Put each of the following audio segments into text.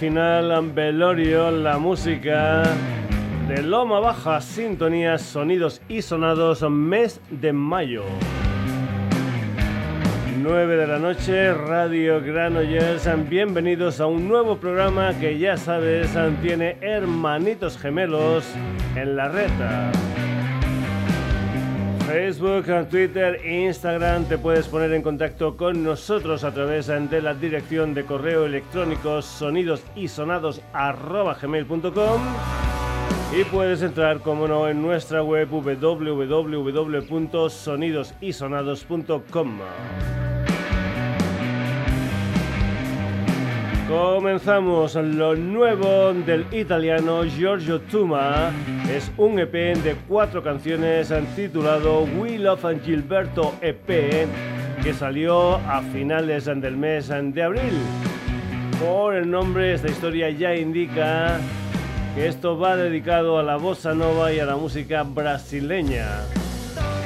Final, velorio, la música de Loma Baja, sintonías, sonidos y sonados, mes de mayo. 9 de la noche, Radio Granollers. Bienvenidos a un nuevo programa que ya sabes tiene hermanitos gemelos en la reta. Facebook, Twitter, Instagram, te puedes poner en contacto con nosotros a través de la dirección de correo electrónico sonidos y puedes entrar, como no, en nuestra web www.sonidosysonados.com. Comenzamos lo nuevo del italiano Giorgio Tuma. Es un EP de cuatro canciones titulado We Love Gilberto EP que salió a finales del mes de abril. Por el nombre, esta historia ya indica que esto va dedicado a la bossa nova y a la música brasileña.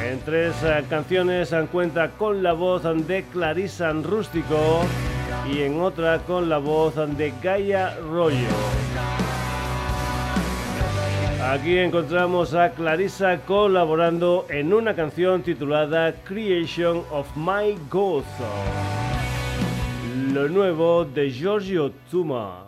En tres canciones cuenta con la voz de Clarissa Rústico y en otra con la voz de Gaia Rollo. Aquí encontramos a Clarissa colaborando en una canción titulada Creation of My Gozo. Lo nuevo de Giorgio Tuma.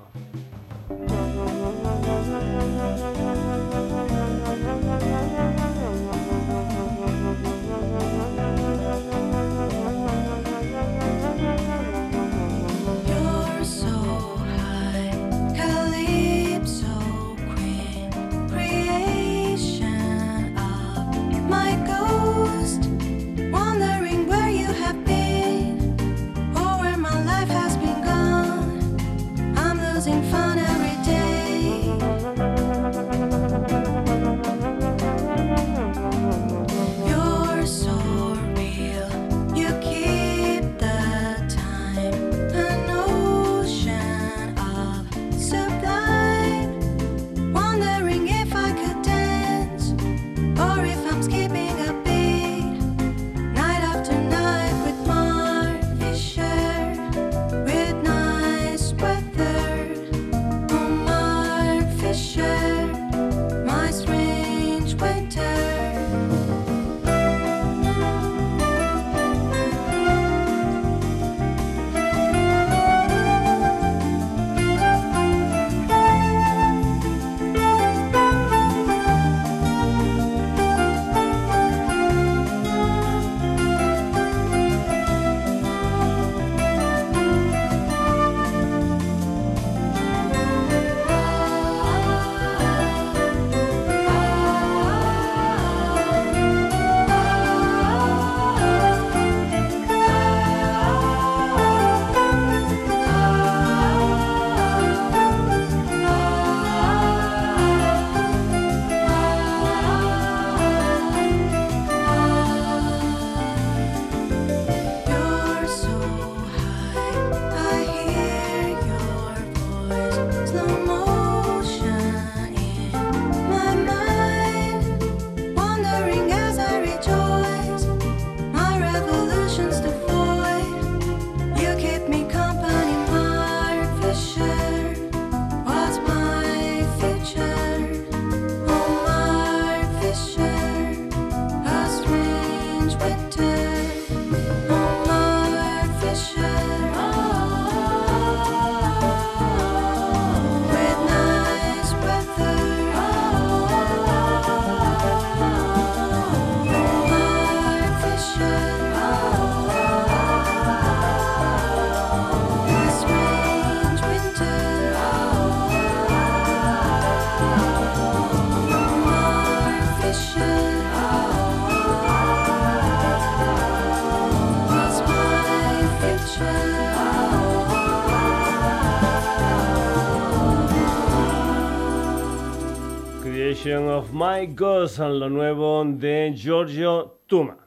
My Ghost, lo nuevo de Giorgio Tuma.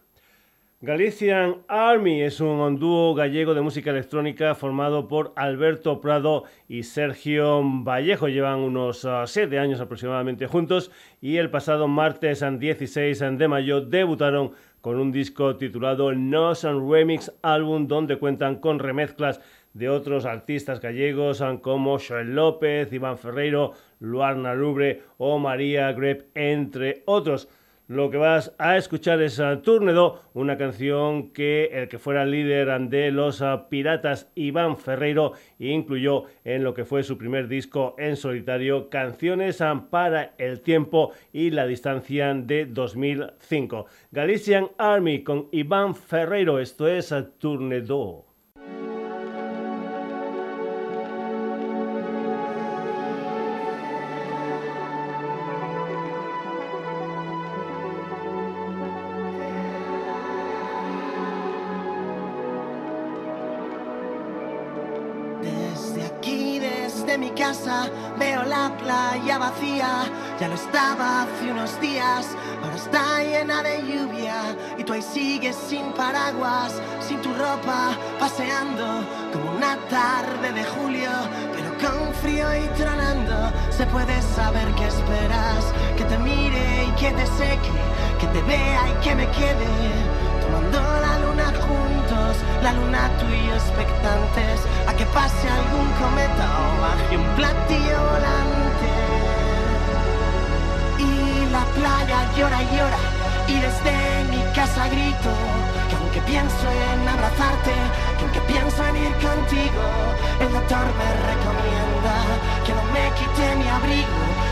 Galician Army es un dúo gallego de música electrónica formado por Alberto Prado y Sergio Vallejo. Llevan unos 7 ah, años aproximadamente juntos y el pasado martes 16 de mayo debutaron con un disco titulado Nos Remix Album donde cuentan con remezclas de otros artistas gallegos como Joel López, Iván Ferreiro, Luarna Lubre o María Greb, entre otros. Lo que vas a escuchar es Turnedo, una canción que el que fuera líder de los Piratas Iván Ferreiro incluyó en lo que fue su primer disco en solitario, Canciones para el tiempo y la distancia de 2005. Galician Army con Iván Ferreiro, esto es Turnedo. Ahora está llena de lluvia y tú ahí sigues sin paraguas, sin tu ropa, paseando como una tarde de julio, pero con frío y tronando, se puede saber qué esperas, que te mire y que te seque, que te vea y que me quede, tomando la luna juntos, la luna tú y expectantes que pase algún cometa o baje un platillo. La playa llora y llora. Y desde mi casa grito que aunque pienso en abrazarte, que aunque pienso en ir contigo, el doctor me recomienda que no me quite mi abrigo,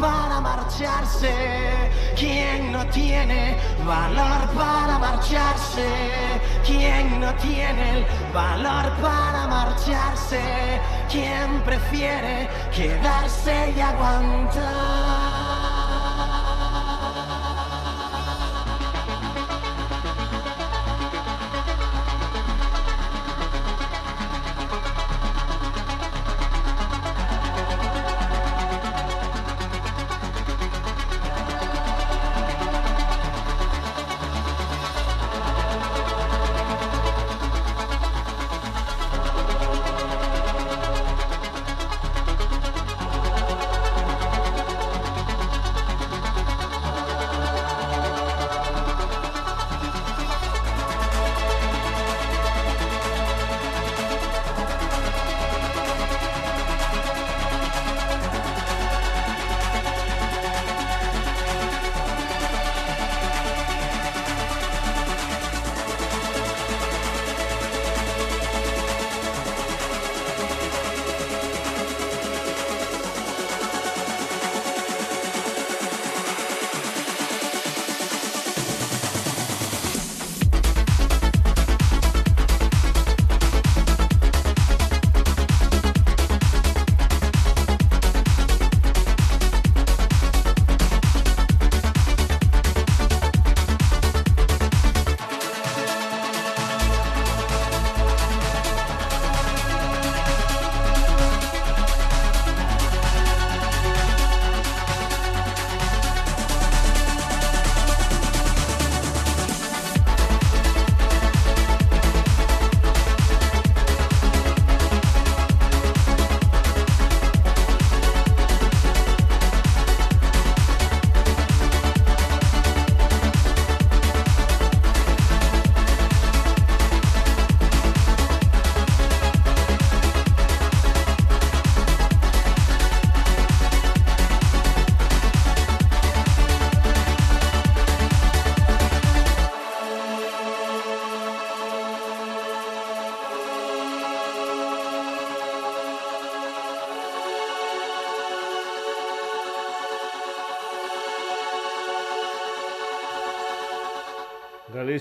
para marcharse? ¿Quién no tiene valor para marcharse? ¿Quién no tiene el valor para marcharse? ¿Quién prefiere quedarse y aguantar?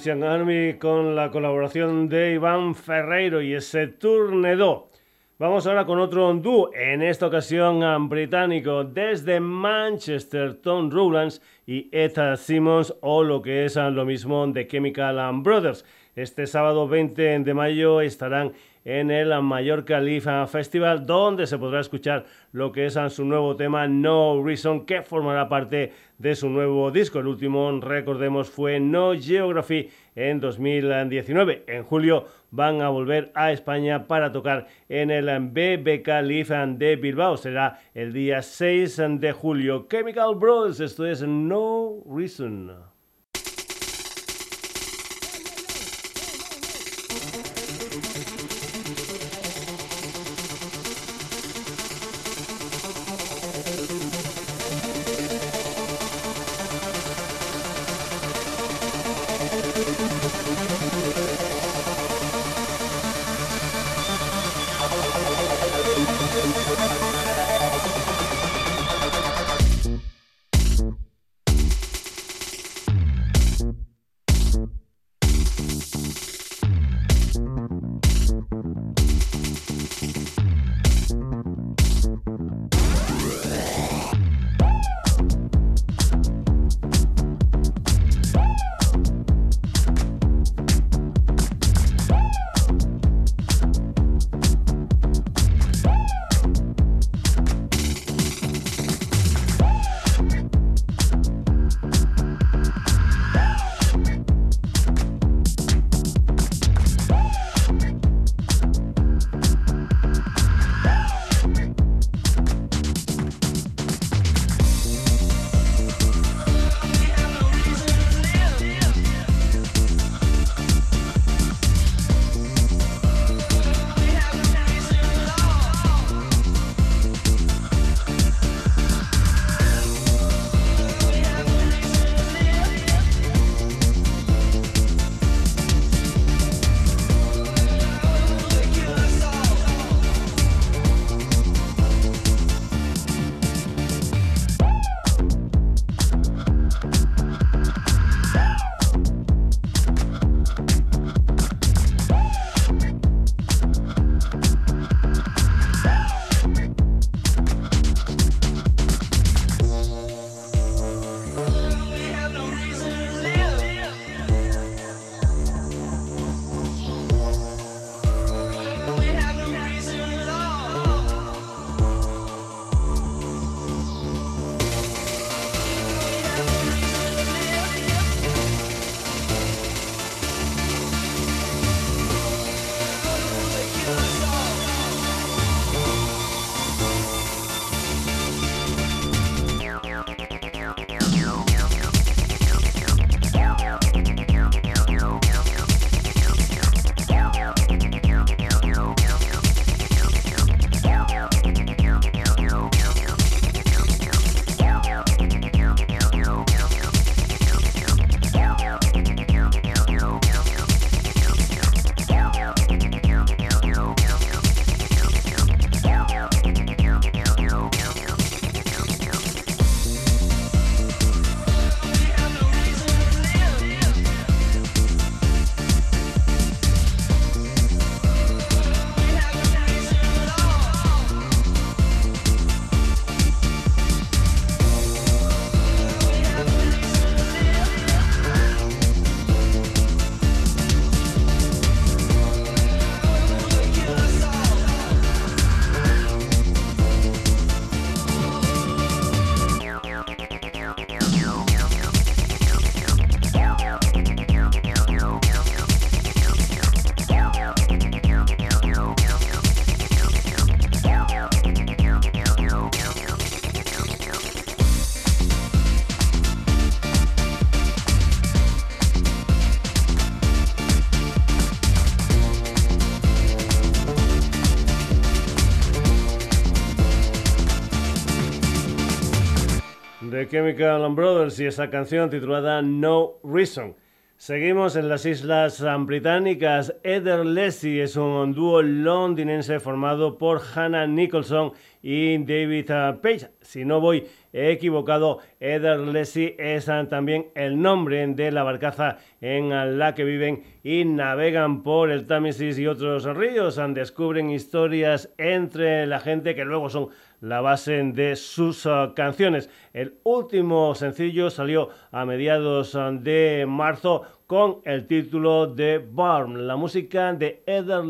Army con la colaboración de Iván Ferreiro y ese Turnedo. Vamos ahora con otro dúo, en esta ocasión británico, desde Manchester, Tom Rowlands y Etta Simmons, o lo que es lo mismo de Chemical Brothers. Este sábado 20 de mayo estarán en el Mallorca Live Festival, donde se podrá escuchar lo que es su nuevo tema No Reason, que formará parte de su nuevo disco. El último, recordemos, fue No Geography en 2019. En julio van a volver a España para tocar en el BBK Live de Bilbao. Será el día 6 de julio. Chemical Brothers, esto es No Reason. Chemical Brothers y esa canción titulada No Reason. Seguimos en las Islas Británicas. Eder Leslie es un dúo londinense formado por Hannah Nicholson y David Page. Si no voy equivocado, Eder Leslie es también el nombre de la barcaza en la que viven y navegan por el Támesis y otros ríos. Descubren historias entre la gente que luego son la base de sus uh, canciones. El último sencillo salió a mediados uh, de marzo con el título de Barn, la música de Eder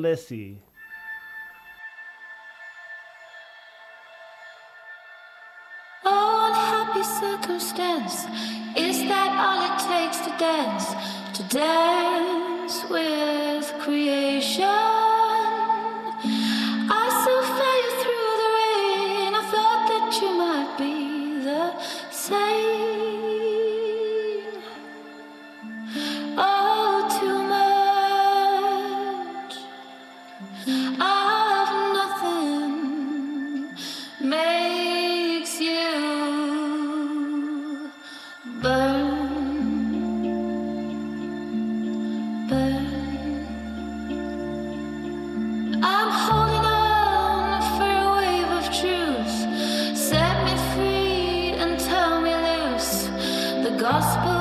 to dance to dance with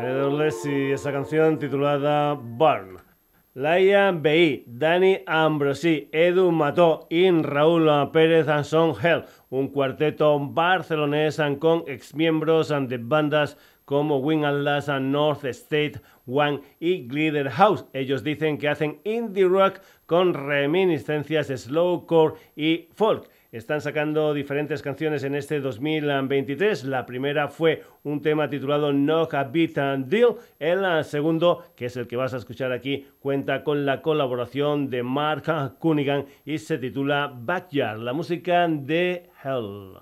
creation y esa canción titulada Burn. Laia B.I., Dani Ambrosi, Edu Mató y Raúl Pérez son Hell, un cuarteto barcelonés con exmiembros de bandas como Wing Atlas, North State One y Glitter House. Ellos dicen que hacen indie rock con reminiscencias slowcore y folk. Están sacando diferentes canciones en este 2023. La primera fue un tema titulado Knock a Beat and Deal. El segundo, que es el que vas a escuchar aquí, cuenta con la colaboración de Mark Cunningham y se titula Backyard, la música de Hell.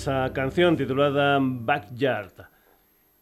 Esa canción titulada Backyard.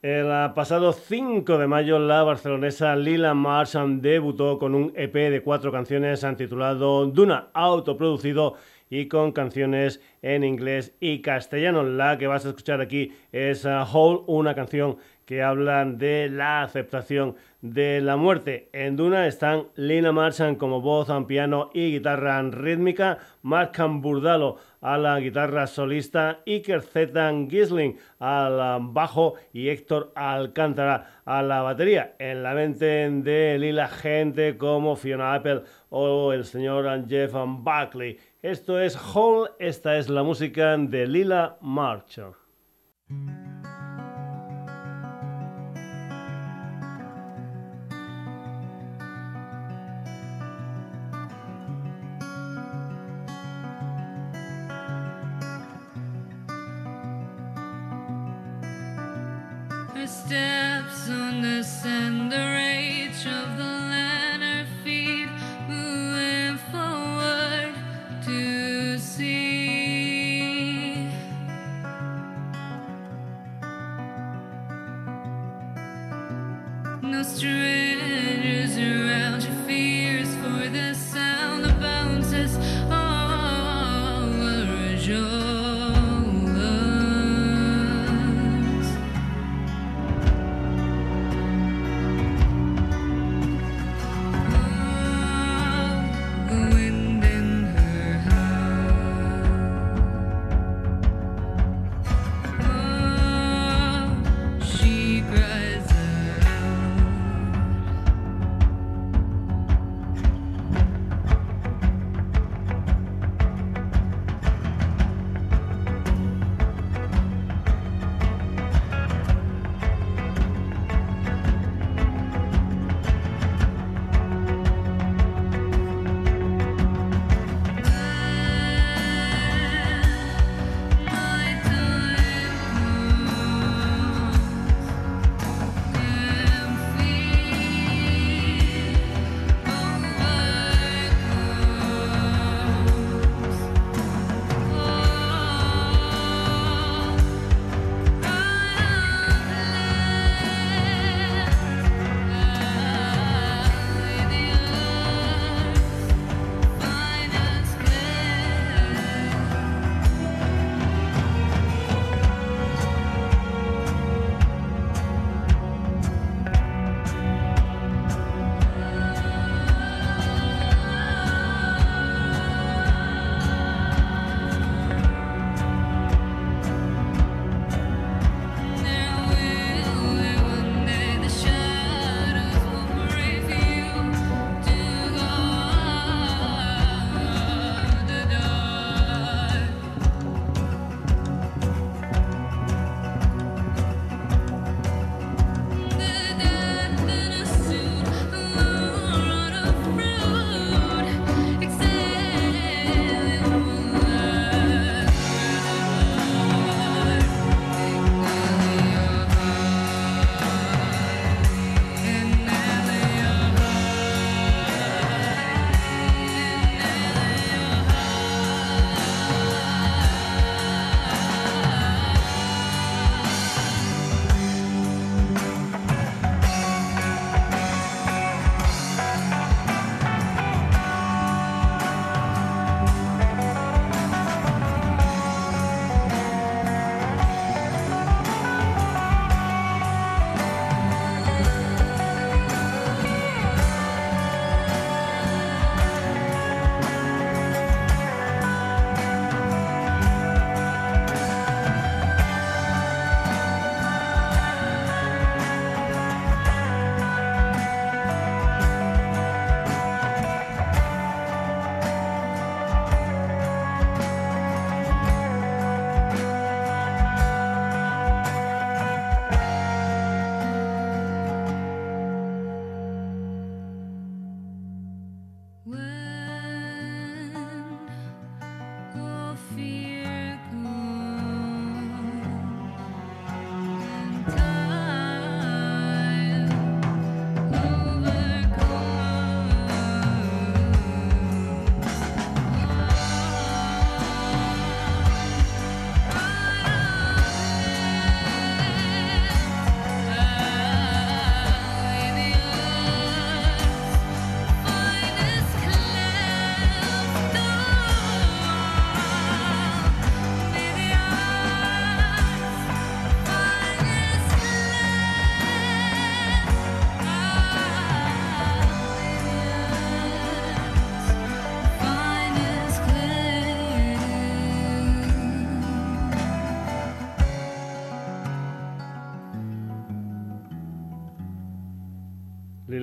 El pasado 5 de mayo la barcelonesa Lila Marshall debutó con un EP de cuatro canciones titulado Duna, autoproducido y con canciones en inglés y castellano. La que vas a escuchar aquí es Hole, una canción que hablan de la aceptación de la muerte. En Duna están Lina Marchand como voz, piano y guitarra rítmica, Mark Burdalo a la guitarra solista, Iker Zetan Gisling al bajo y Héctor Alcántara a la batería. En la mente de Lila gente como Fiona Apple o el señor Jeff Buckley. Esto es Hall, esta es la música de Lila Marchand.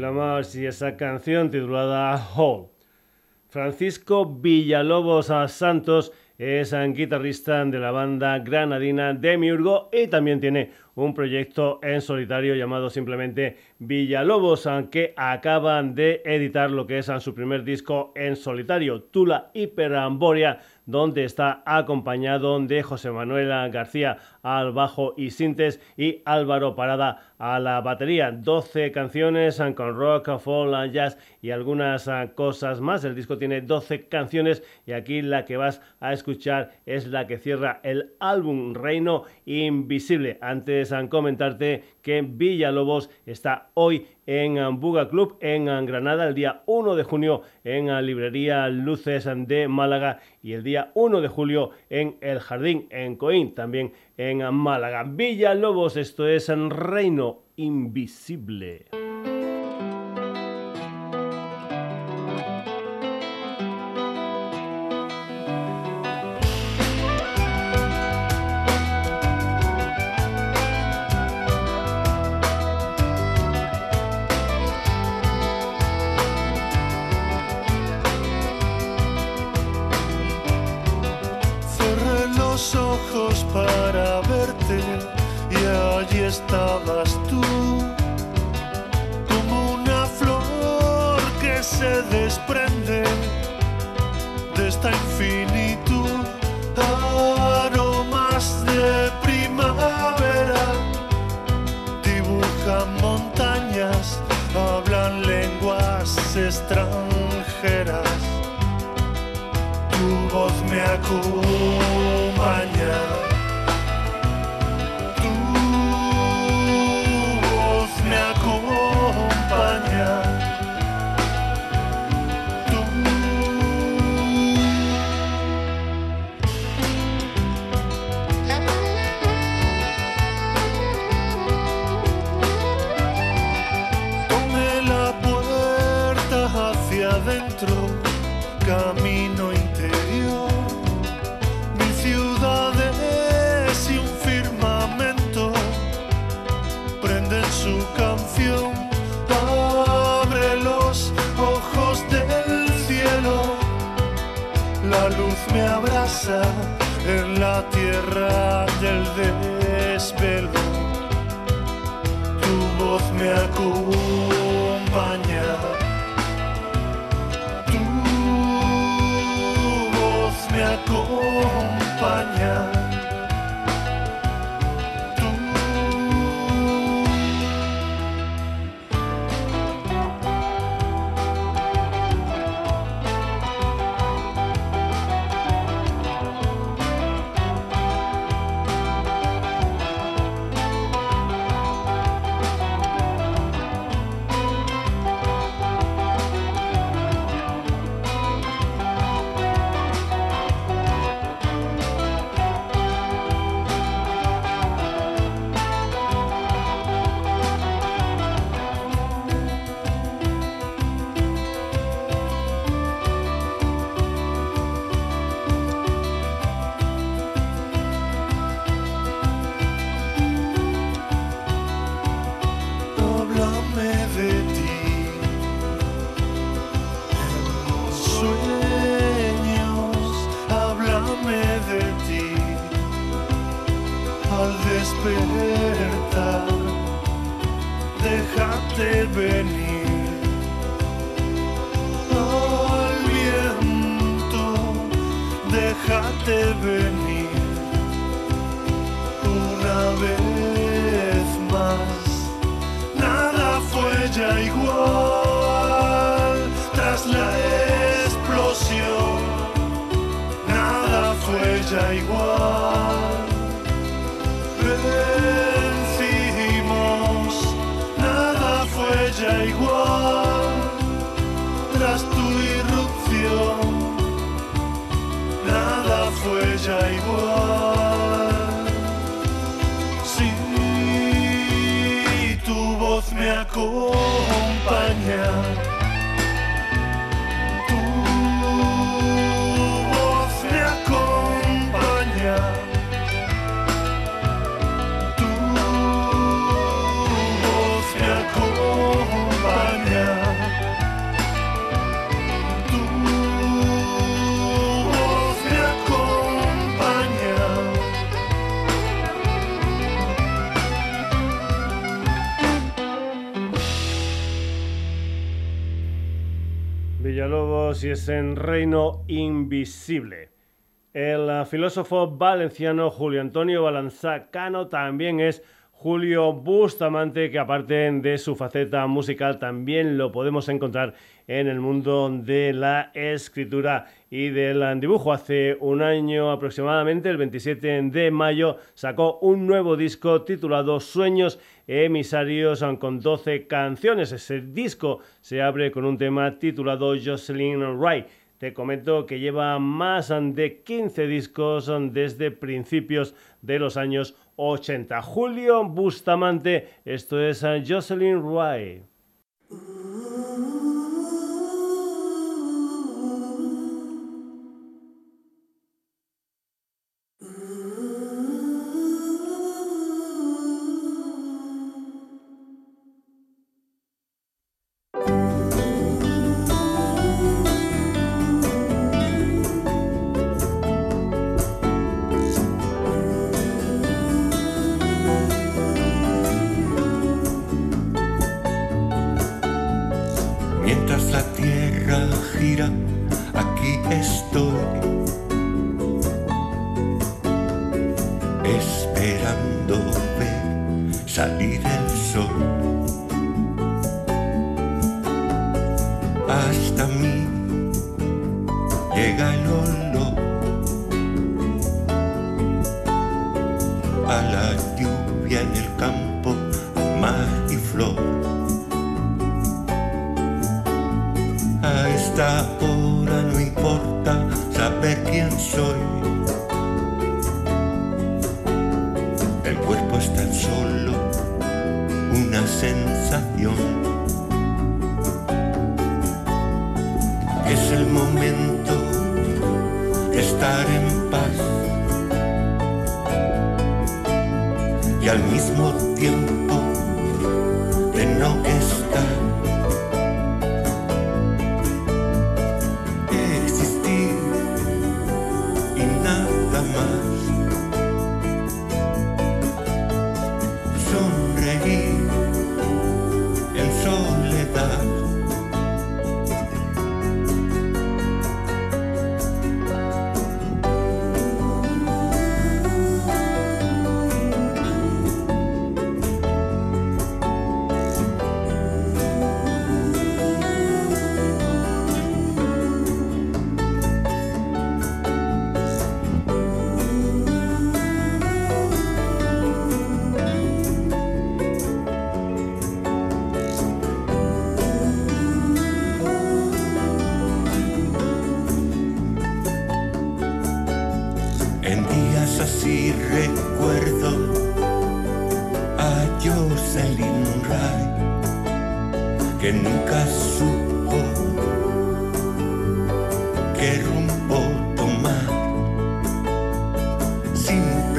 Y esa canción titulada Hall. Francisco Villalobos Santos es un guitarrista de la banda granadina Demiurgo y también tiene un proyecto en solitario llamado simplemente Villalobos, que acaban de editar lo que es su primer disco en solitario, Tula Hiperamboria donde está acompañado de José Manuel García al bajo y sintes y Álvaro Parada a la batería. 12 canciones con rock, folk, jazz y algunas cosas más. El disco tiene 12 canciones y aquí la que vas a escuchar es la que cierra el álbum Reino Invisible. Antes de comentarte que Villalobos está hoy en Buga Club en Granada el día 1 de junio en la librería Luces de Málaga y el día 1 de julio en El Jardín en Coín también en Málaga. Villalobos, esto es en Reino Invisible. Es en Reino Invisible. El filósofo valenciano Julio Antonio Balanzacano también es Julio Bustamante, que aparte de su faceta musical también lo podemos encontrar en el mundo de la escritura y del dibujo. Hace un año aproximadamente, el 27 de mayo, sacó un nuevo disco titulado Sueños emisarios con 12 canciones. Ese disco se abre con un tema titulado Jocelyn Wright. Te comento que lleva más de 15 discos desde principios de los años 80. Julio Bustamante, esto es Jocelyn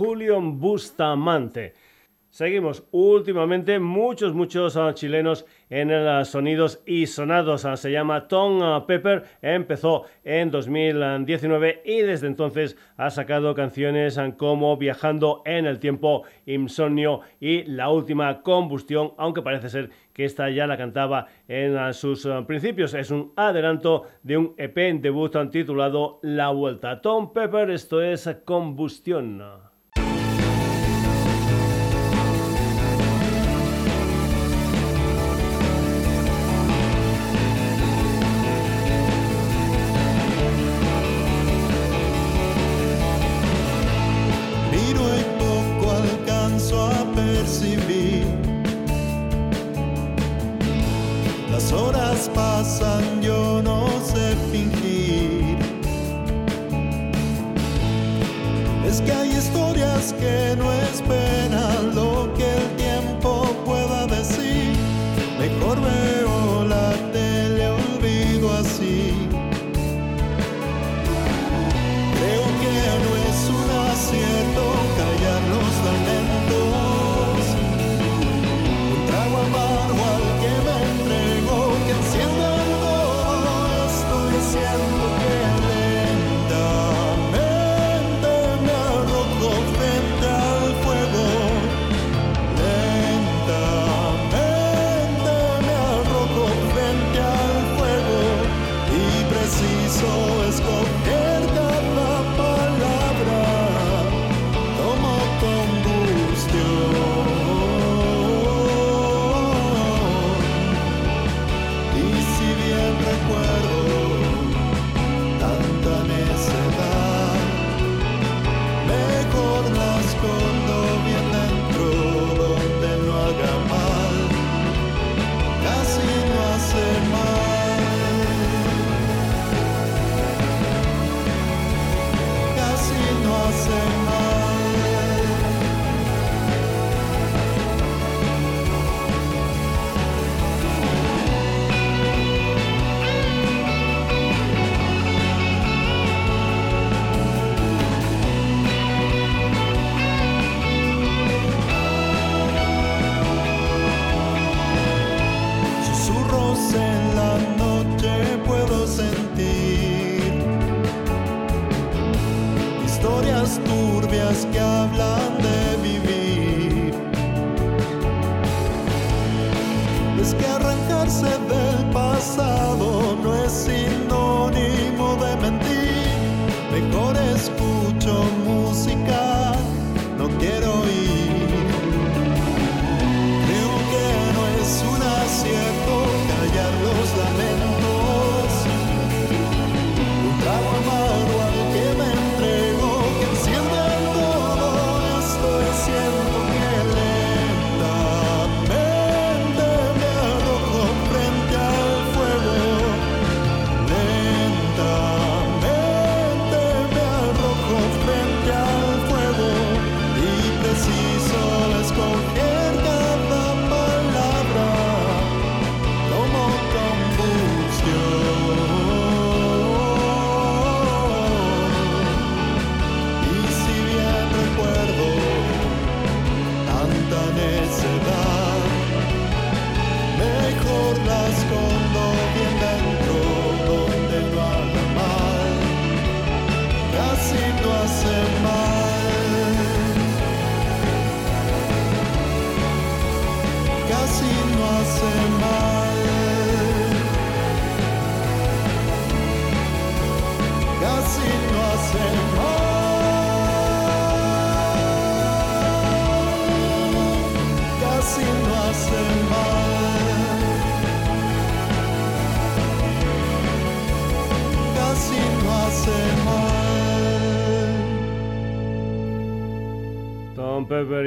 Julio Bustamante. Seguimos. Últimamente muchos, muchos ah, chilenos en el ah, Sonidos y Sonados. Ah, se llama Tom Pepper. Empezó en 2019 y desde entonces ha sacado canciones como Viajando en el Tiempo, Insomnio y La Última Combustión, aunque parece ser que esta ya la cantaba en sus principios. Es un adelanto de un EP debut titulado La Vuelta. Tom Pepper, esto es Combustión.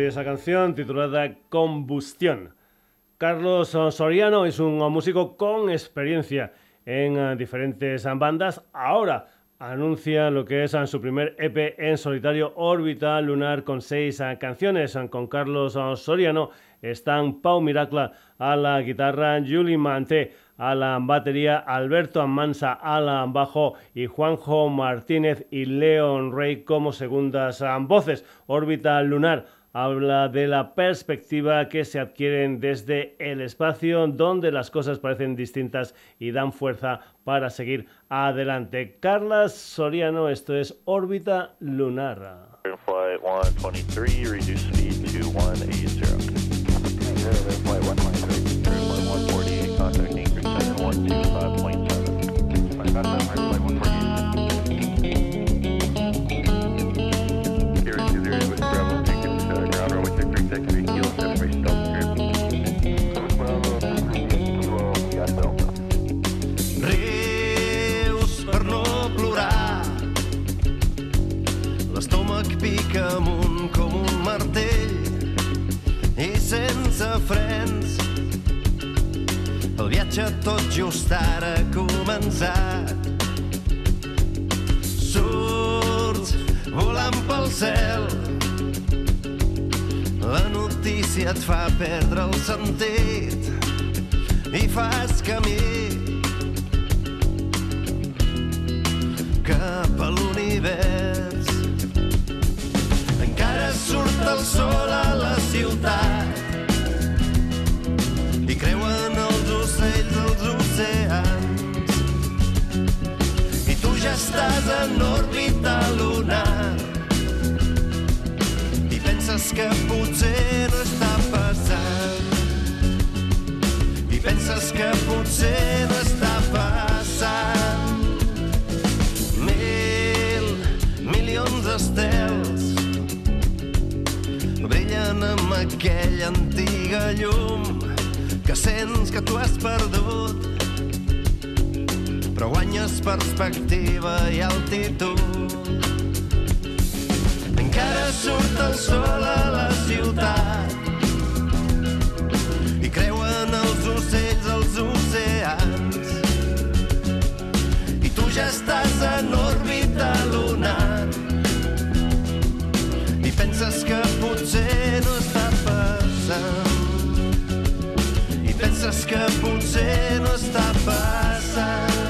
Y esa canción titulada Combustión. Carlos Soriano es un músico con experiencia en eh, diferentes bandas. Ahora anuncia lo que es su primer EP en solitario, Órbita Lunar, con seis eh, canciones. Con Carlos Soriano están Pau Miracla a la guitarra, Julie Manté a la batería, Alberto Amansa a la bajo y Juanjo Martínez y Leon Rey como segundas eh, voces. Órbita Lunar habla de la perspectiva que se adquieren desde el espacio, donde las cosas parecen distintas y dan fuerza para seguir adelante. Carla Soriano, esto es órbita lunar. refrens. El viatge tot just ara ha començat. Surts volant pel cel. La notícia et fa perdre el sentit i fas camí cap a l'univers. Encara surt el sol a la ciutat estàs en òrbita lunar i penses que potser no està passant. I penses que potser no està passant. Mil, milions d'estels brillen amb aquella antiga llum que sents que tu has perdut però guanyes perspectiva i altitud. Encara surt el sol a la ciutat i creuen els ocells als oceans. I tu ja estàs en òrbita lunar i penses que potser no està passant. Penses que potser no està passant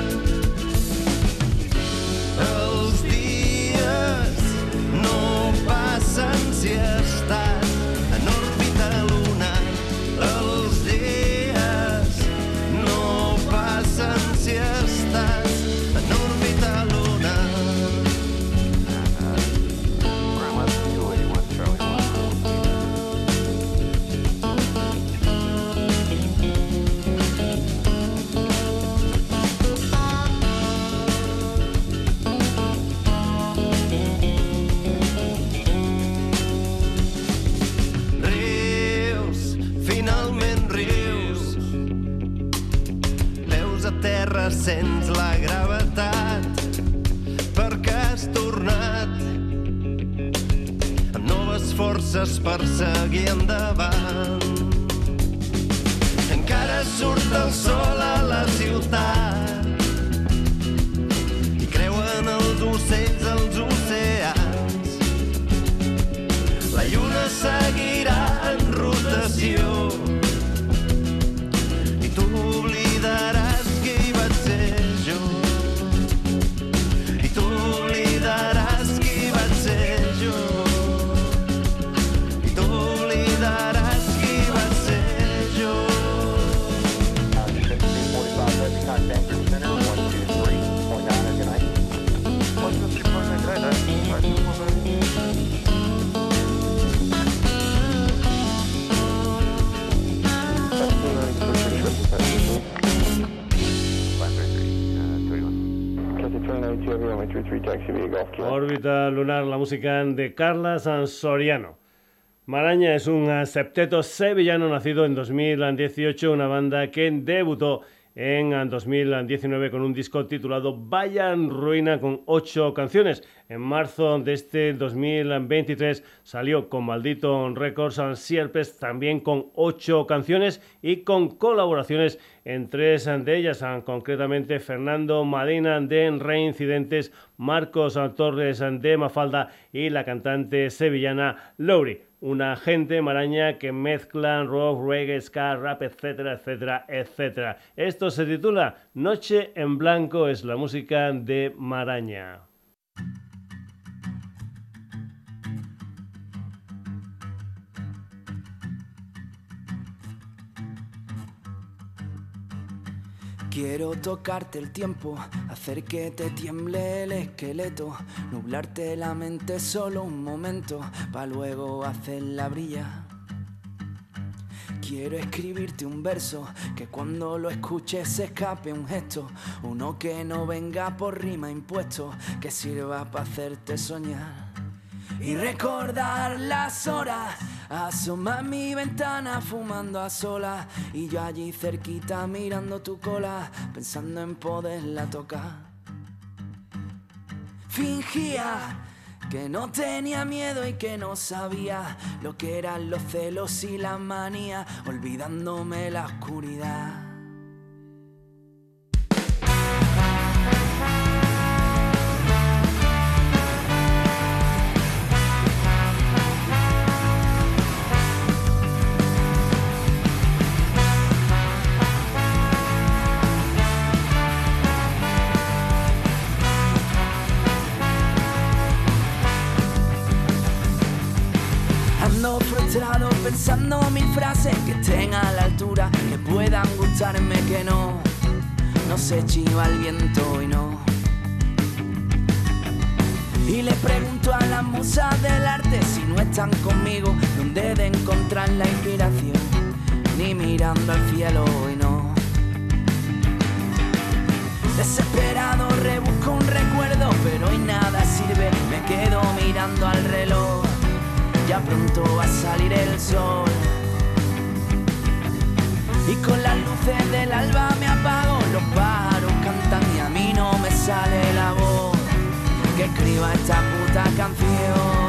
Órbita lunar, la música de Carla Soriano. Maraña es un septeto sevillano nacido en 2018, una banda que debutó en eh, 2019 con un disco titulado Vaya en Ruina con ocho canciones. En marzo de este 2023 salió con Maldito Records and Sierpes también con ocho canciones y con colaboraciones en tres de ellas, concretamente Fernando Madina de Reincidentes, Marcos Torres de Mafalda y la cantante sevillana Lowry una gente maraña que mezclan rock, reggae, ska, rap, etcétera, etcétera, etcétera. Esto se titula Noche en Blanco, es la música de Maraña. Quiero tocarte el tiempo, hacer que te tiemble el esqueleto, nublarte la mente solo un momento, pa' luego hacerla brillar. Quiero escribirte un verso que cuando lo escuches se escape un gesto, uno que no venga por rima impuesto, que sirva para hacerte soñar. Y recordar las horas, asoma mi ventana fumando a solas y yo allí cerquita mirando tu cola, pensando en poderla tocar. Fingía que no tenía miedo y que no sabía lo que eran los celos y la manía, olvidándome la oscuridad. Sé que estén a la altura, que puedan gustarme, que no, no se chiva el viento y no. Y le pregunto a las musas del arte si no están conmigo, dónde de encontrar la inspiración, ni mirando al cielo y no. Desesperado rebusco un recuerdo, pero hoy nada sirve, me quedo mirando al reloj, ya pronto va a salir el sol. Y con las luces del alba me apago, los pájaros cantan y a mí no me sale la voz que escriba esta puta canción.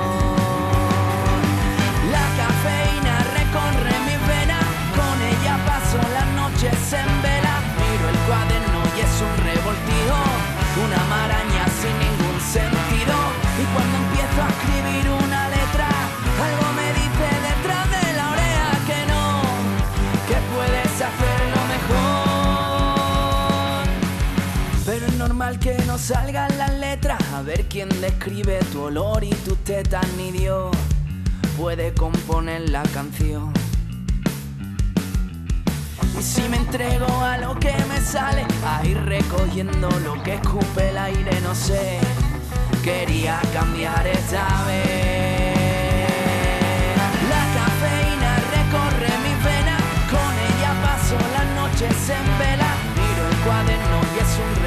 La cafeína recorre mis venas, con ella paso las noches en vela. Miro el cuaderno y es un revoltijo, una maraña salgan las letras, a ver quién describe tu olor y tus tetas, ni Dios puede componer la canción. Y si me entrego a lo que me sale, a ir recogiendo lo que escupe el aire, no sé, quería cambiar esta vez. La cafeína recorre mis venas, con ella paso las noches en vela. Miro el cuaderno y es un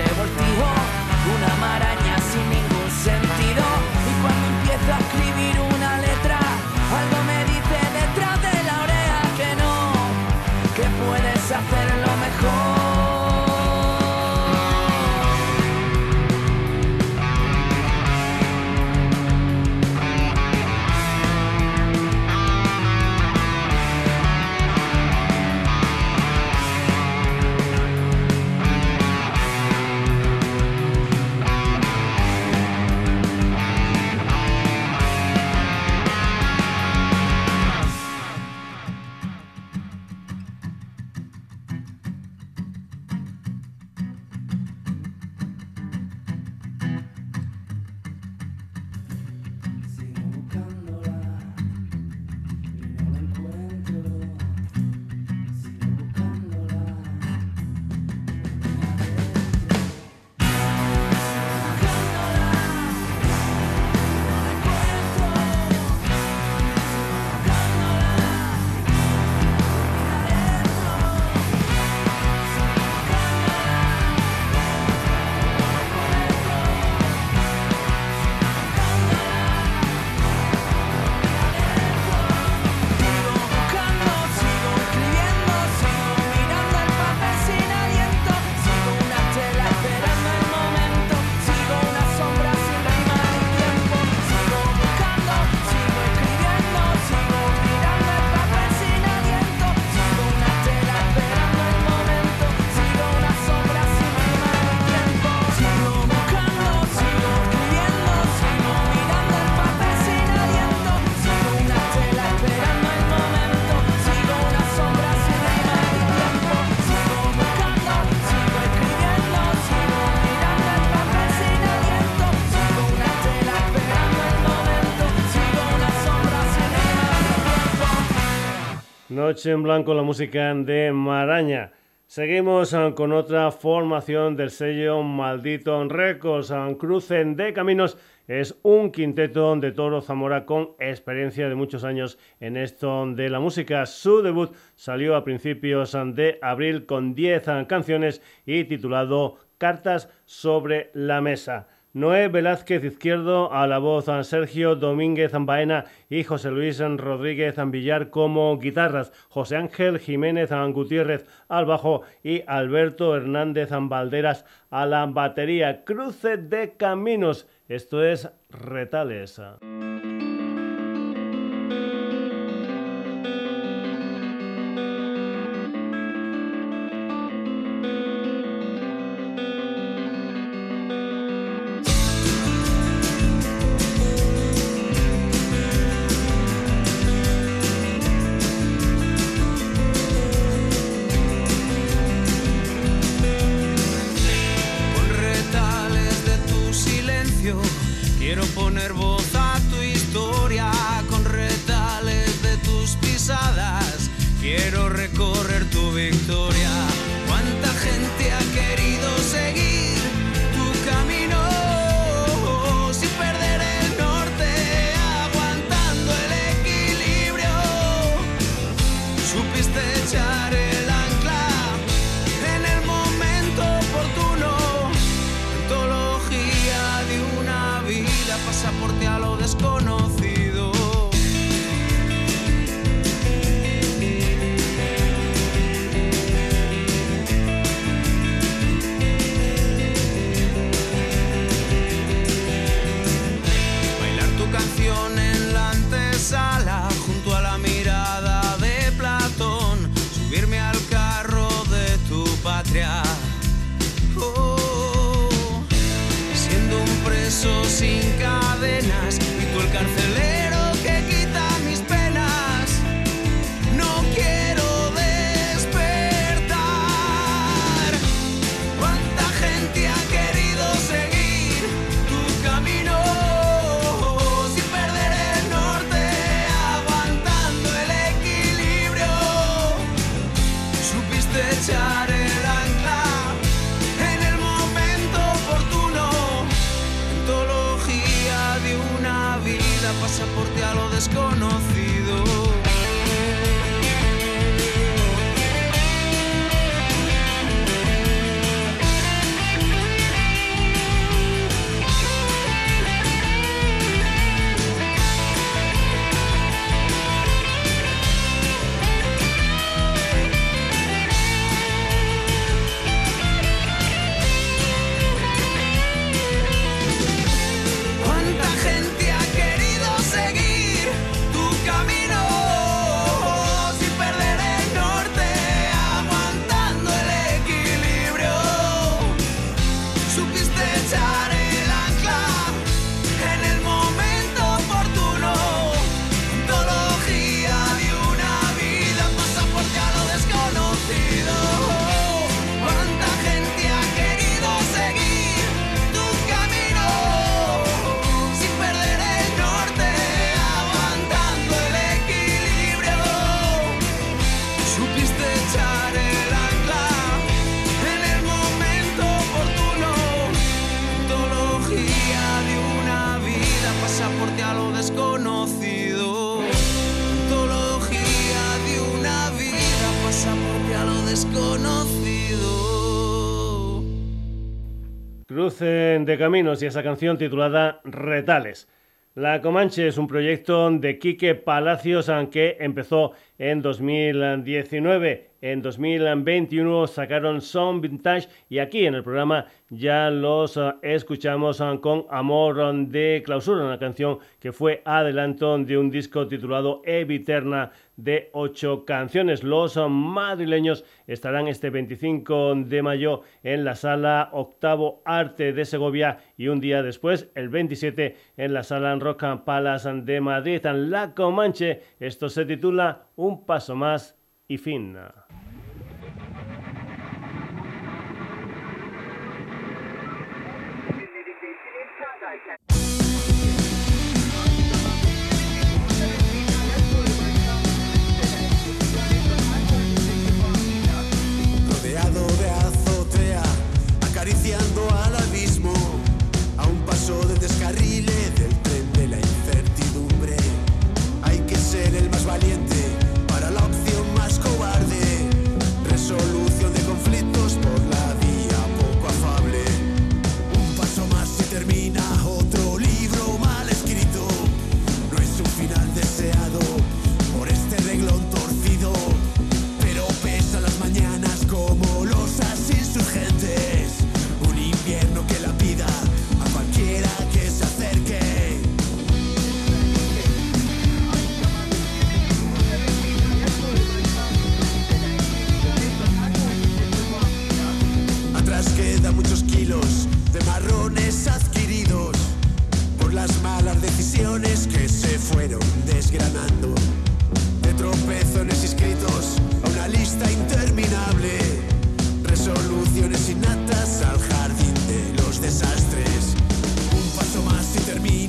Noche en blanco, la música de Maraña. Seguimos ah, con otra formación del sello Maldito Records. ah, Cruce de Caminos es un quinteto de Toro Zamora con experiencia de muchos años en esto de la música. Su debut salió a principios ah, de abril con 10 ah, canciones y titulado Cartas sobre la Mesa. Noé Velázquez Izquierdo a la voz, Sergio Domínguez Baena y José Luis Rodríguez Villar como guitarras, José Ángel Jiménez Gutiérrez al bajo y Alberto Hernández Valderas a la batería. Cruce de caminos, esto es Retales. Crucen de caminos y esa canción titulada Retales. La Comanche es un proyecto de Quique Palacios que empezó en 2019 en 2021 sacaron Son Vintage y aquí en el programa ya los eh, escuchamos eh, con Amor de Clausura, una canción que fue adelanto de un disco titulado Eviterna de ocho canciones. Los eh, madrileños estarán este 25 de mayo en la sala Octavo Arte de Segovia y un día después, el 27, en la sala Rock and Palace de Madrid. En La Comanche, esto se titula Un paso más y fin. las malas decisiones que se fueron desgranando. De tropezones inscritos a una lista interminable. Resoluciones innatas al jardín de los desastres. Un paso más y termina.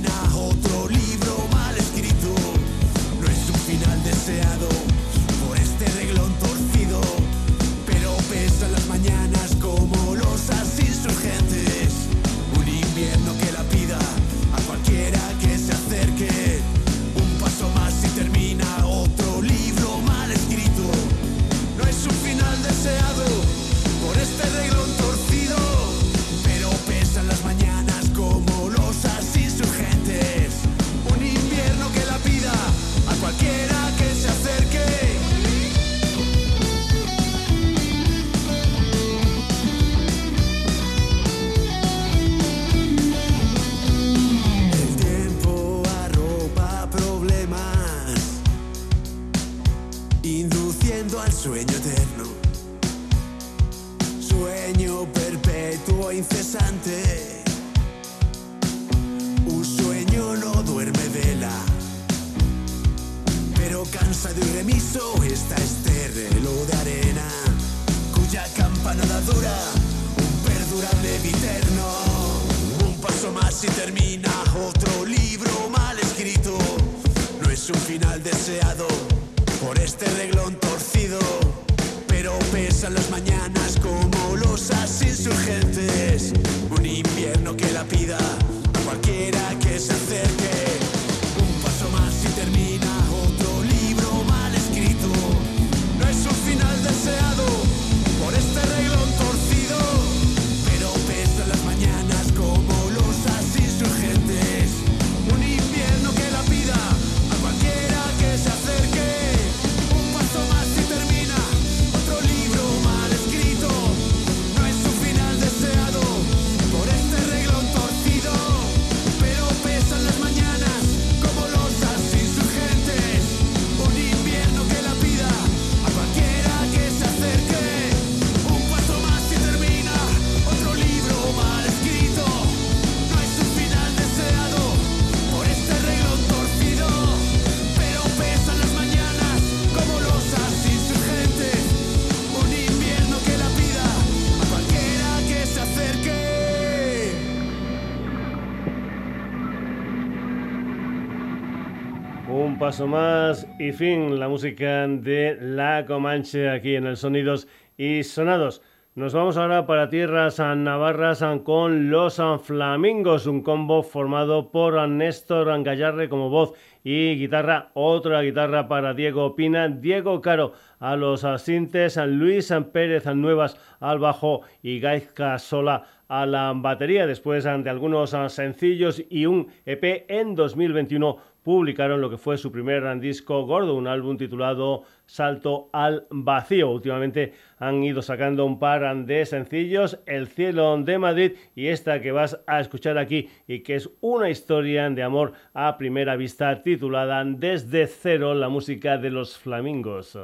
Paso más y fin la música de La Comanche aquí en el Sonidos y Sonados. Nos vamos ahora para tierras navarras con los Flamingos, un combo formado por Néstor Gallarre como voz y guitarra, otra guitarra para Diego Pina, Diego Caro a los sintes, Luis Pérez Nuevas al bajo y Gaizka Sola a la batería. Después de algunos sencillos y un EP en 2021 publicaron lo que fue su primer disco gordo, un álbum titulado Salto al Vacío. Últimamente han ido sacando un par de sencillos, El Cielo de Madrid y esta que vas a escuchar aquí y que es una historia de amor a primera vista titulada Desde Cero, la música de los flamingos.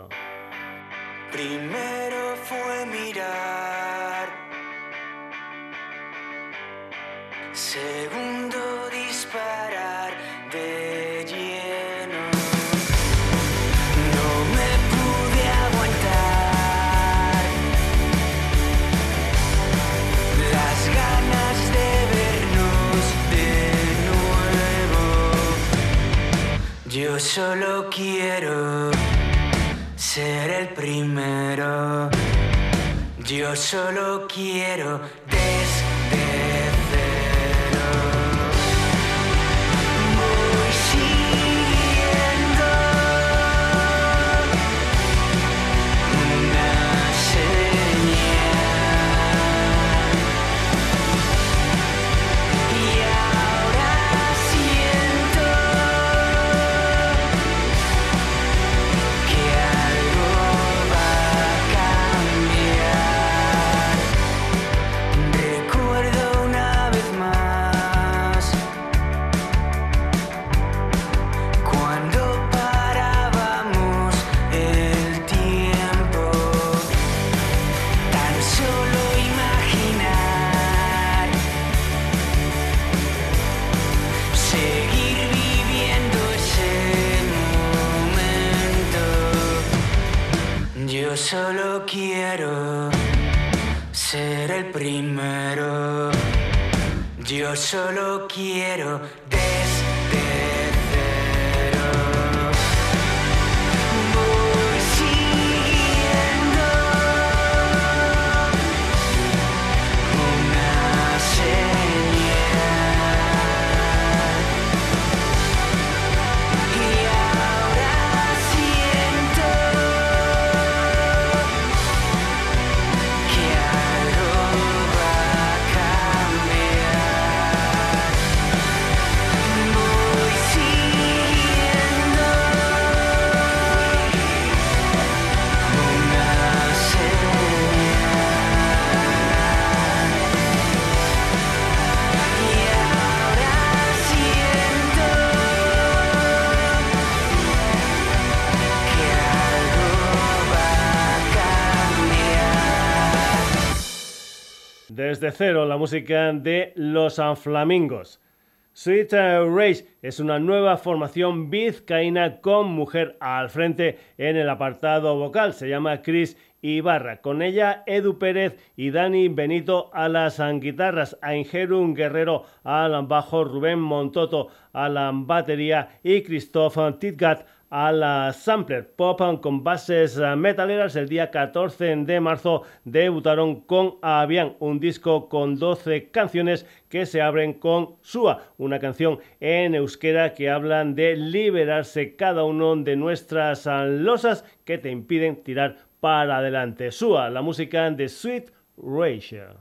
Primero fue mirar, segundo disparar Yo solo quiero ser el primero. Yo solo quiero desde Yo solo quiero ser el primero. Yo solo quiero cero la música de Los Flamingos. Sweet Rage es una nueva formación vizcaína con mujer al frente en el apartado vocal. Se llama Chris Ibarra. Con ella Edu Pérez y Dani Benito a las guitarras, a Ingerun Guerrero al bajo, Rubén Montoto a la batería y Christoph Titgat a la sampler pop con bases eh, metaleras. El día 14 de marzo debutaron con Avian, un disco con 12 canciones que se abren con Sua, una canción en euskera que hablan de liberarse cada uno de nuestras eh, losas que te impiden tirar para adelante. Sua, la música de Sweet Rachel.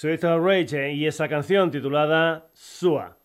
Sweet Rage y esa canción titulada Sua.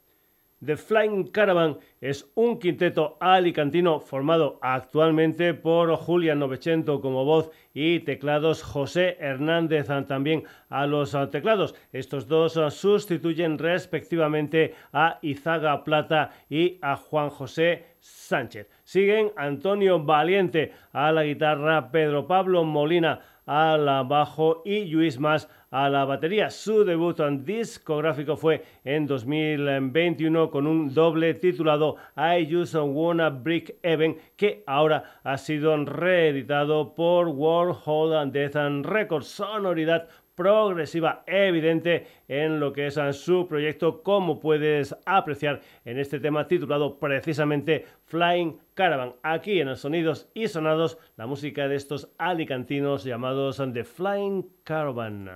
The Flying Caravan es un quinteto alicantino formado actualmente por Julian Novecento como voz y teclados, José Hernández también a los teclados. Estos dos sustituyen respectivamente a Izaga Plata y a Juan José Sánchez. Siguen Antonio Valiente a la guitarra, Pedro Pablo Molina al bajo y Luis Más a la batería. Su debut discográfico fue en 2021 con un doble titulado I Just Wanna Break Even que ahora ha sido reeditado por World Hold Death Records. Sonoridad progresiva evidente en lo que es su proyecto, como puedes apreciar en este tema titulado precisamente Flying Caravan. Aquí en los sonidos y sonados, la música de estos alicantinos llamados The Flying Caravan.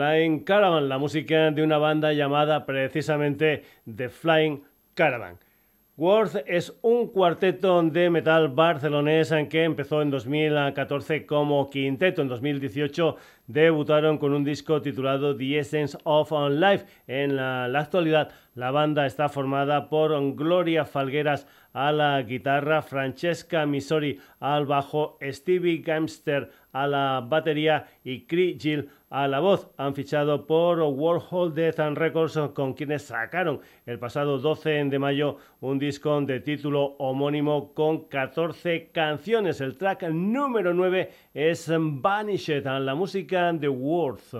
Flying Caravan, la música de una banda llamada precisamente The Flying Caravan. Worth es un cuarteto de metal barcelonés que empezó en 2014 como quinteto. En 2018 debutaron con un disco titulado The Essence of Life. En la, la actualidad la banda está formada por Gloria Falgueras a la guitarra, Francesca Misori al bajo, Stevie Gamster a la batería y Cree Gill a la voz. Han fichado por Warhol Death and Records con quienes sacaron el pasado 12 de mayo un disco de título homónimo con 14 canciones. El track número 9 es Vanished, la música de Worth.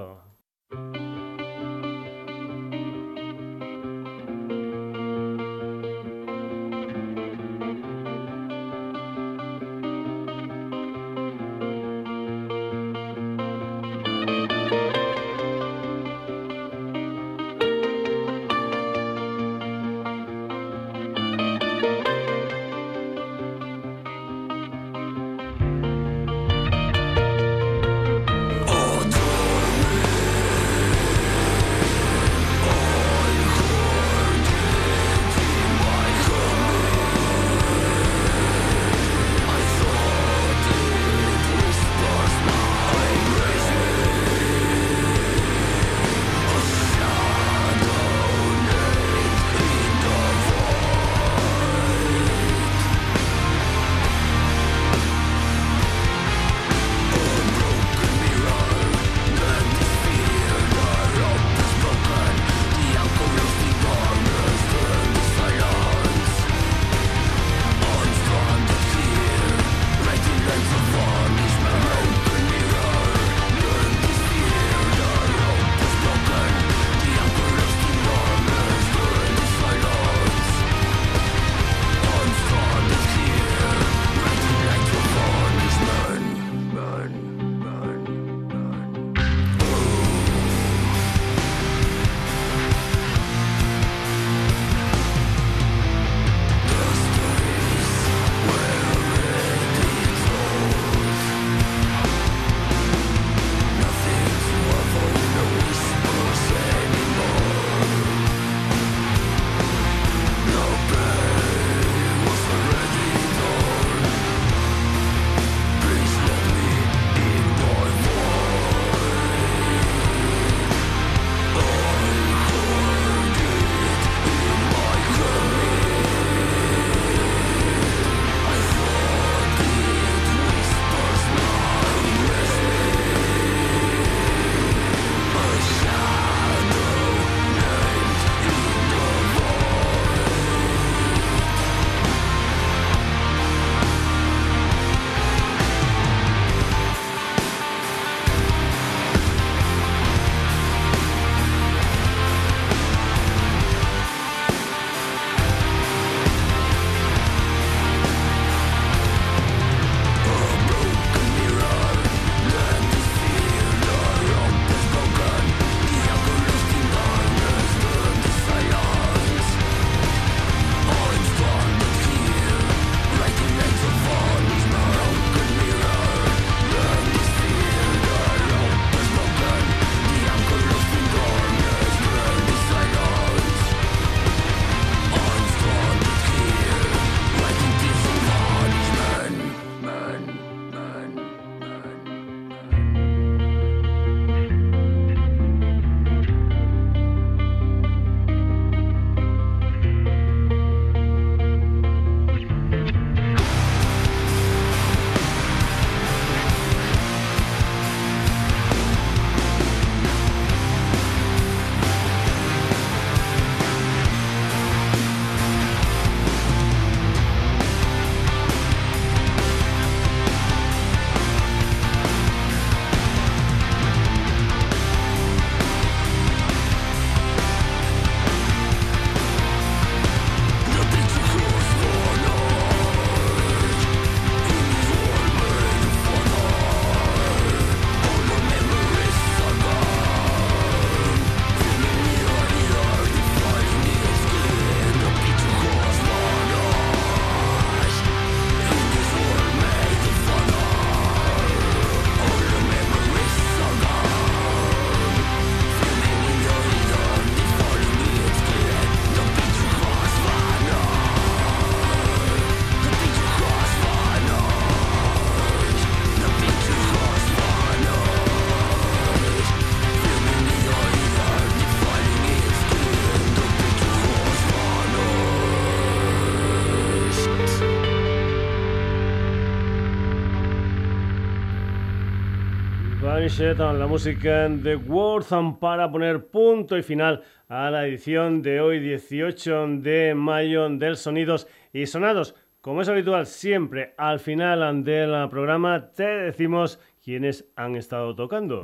La música de Wortham para poner punto y final a la edición de hoy, 18 de mayo, del Sonidos y Sonados. Como es habitual, siempre al final del programa te decimos quiénes han estado tocando.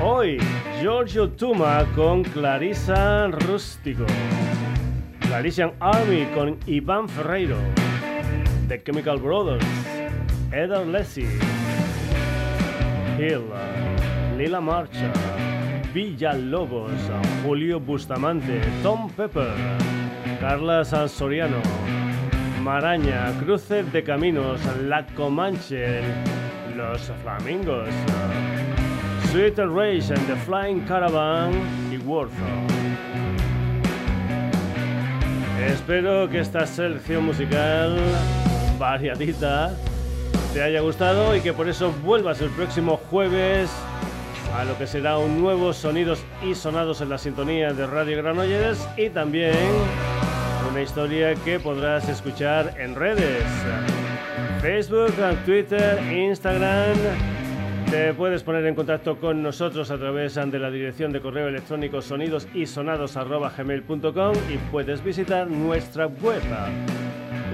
Hoy, Giorgio Tuma con Clarissa Rústico. Clarissa Army con Iván Ferreiro. The Chemical Brothers. Eder Lessie. Lila Marcha, Lobos, Julio Bustamante, Tom Pepper, Carla Sansoriano, Maraña, Cruces de Caminos, La Comanche, Los Flamingos, Sweet Rage and the Flying Caravan y Warthog. Espero que esta selección musical variadita te haya gustado y que por eso vuelvas el próximo jueves a lo que será un nuevo Sonidos y Sonados en la sintonía de Radio Granollers y también una historia que podrás escuchar en redes. Facebook, Twitter, Instagram. Te puedes poner en contacto con nosotros a través de la dirección de correo electrónico sonidos y y puedes visitar nuestra web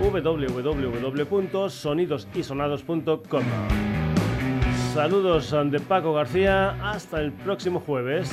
www.sonidosisonados.com. Saludos de Paco García, hasta el próximo jueves.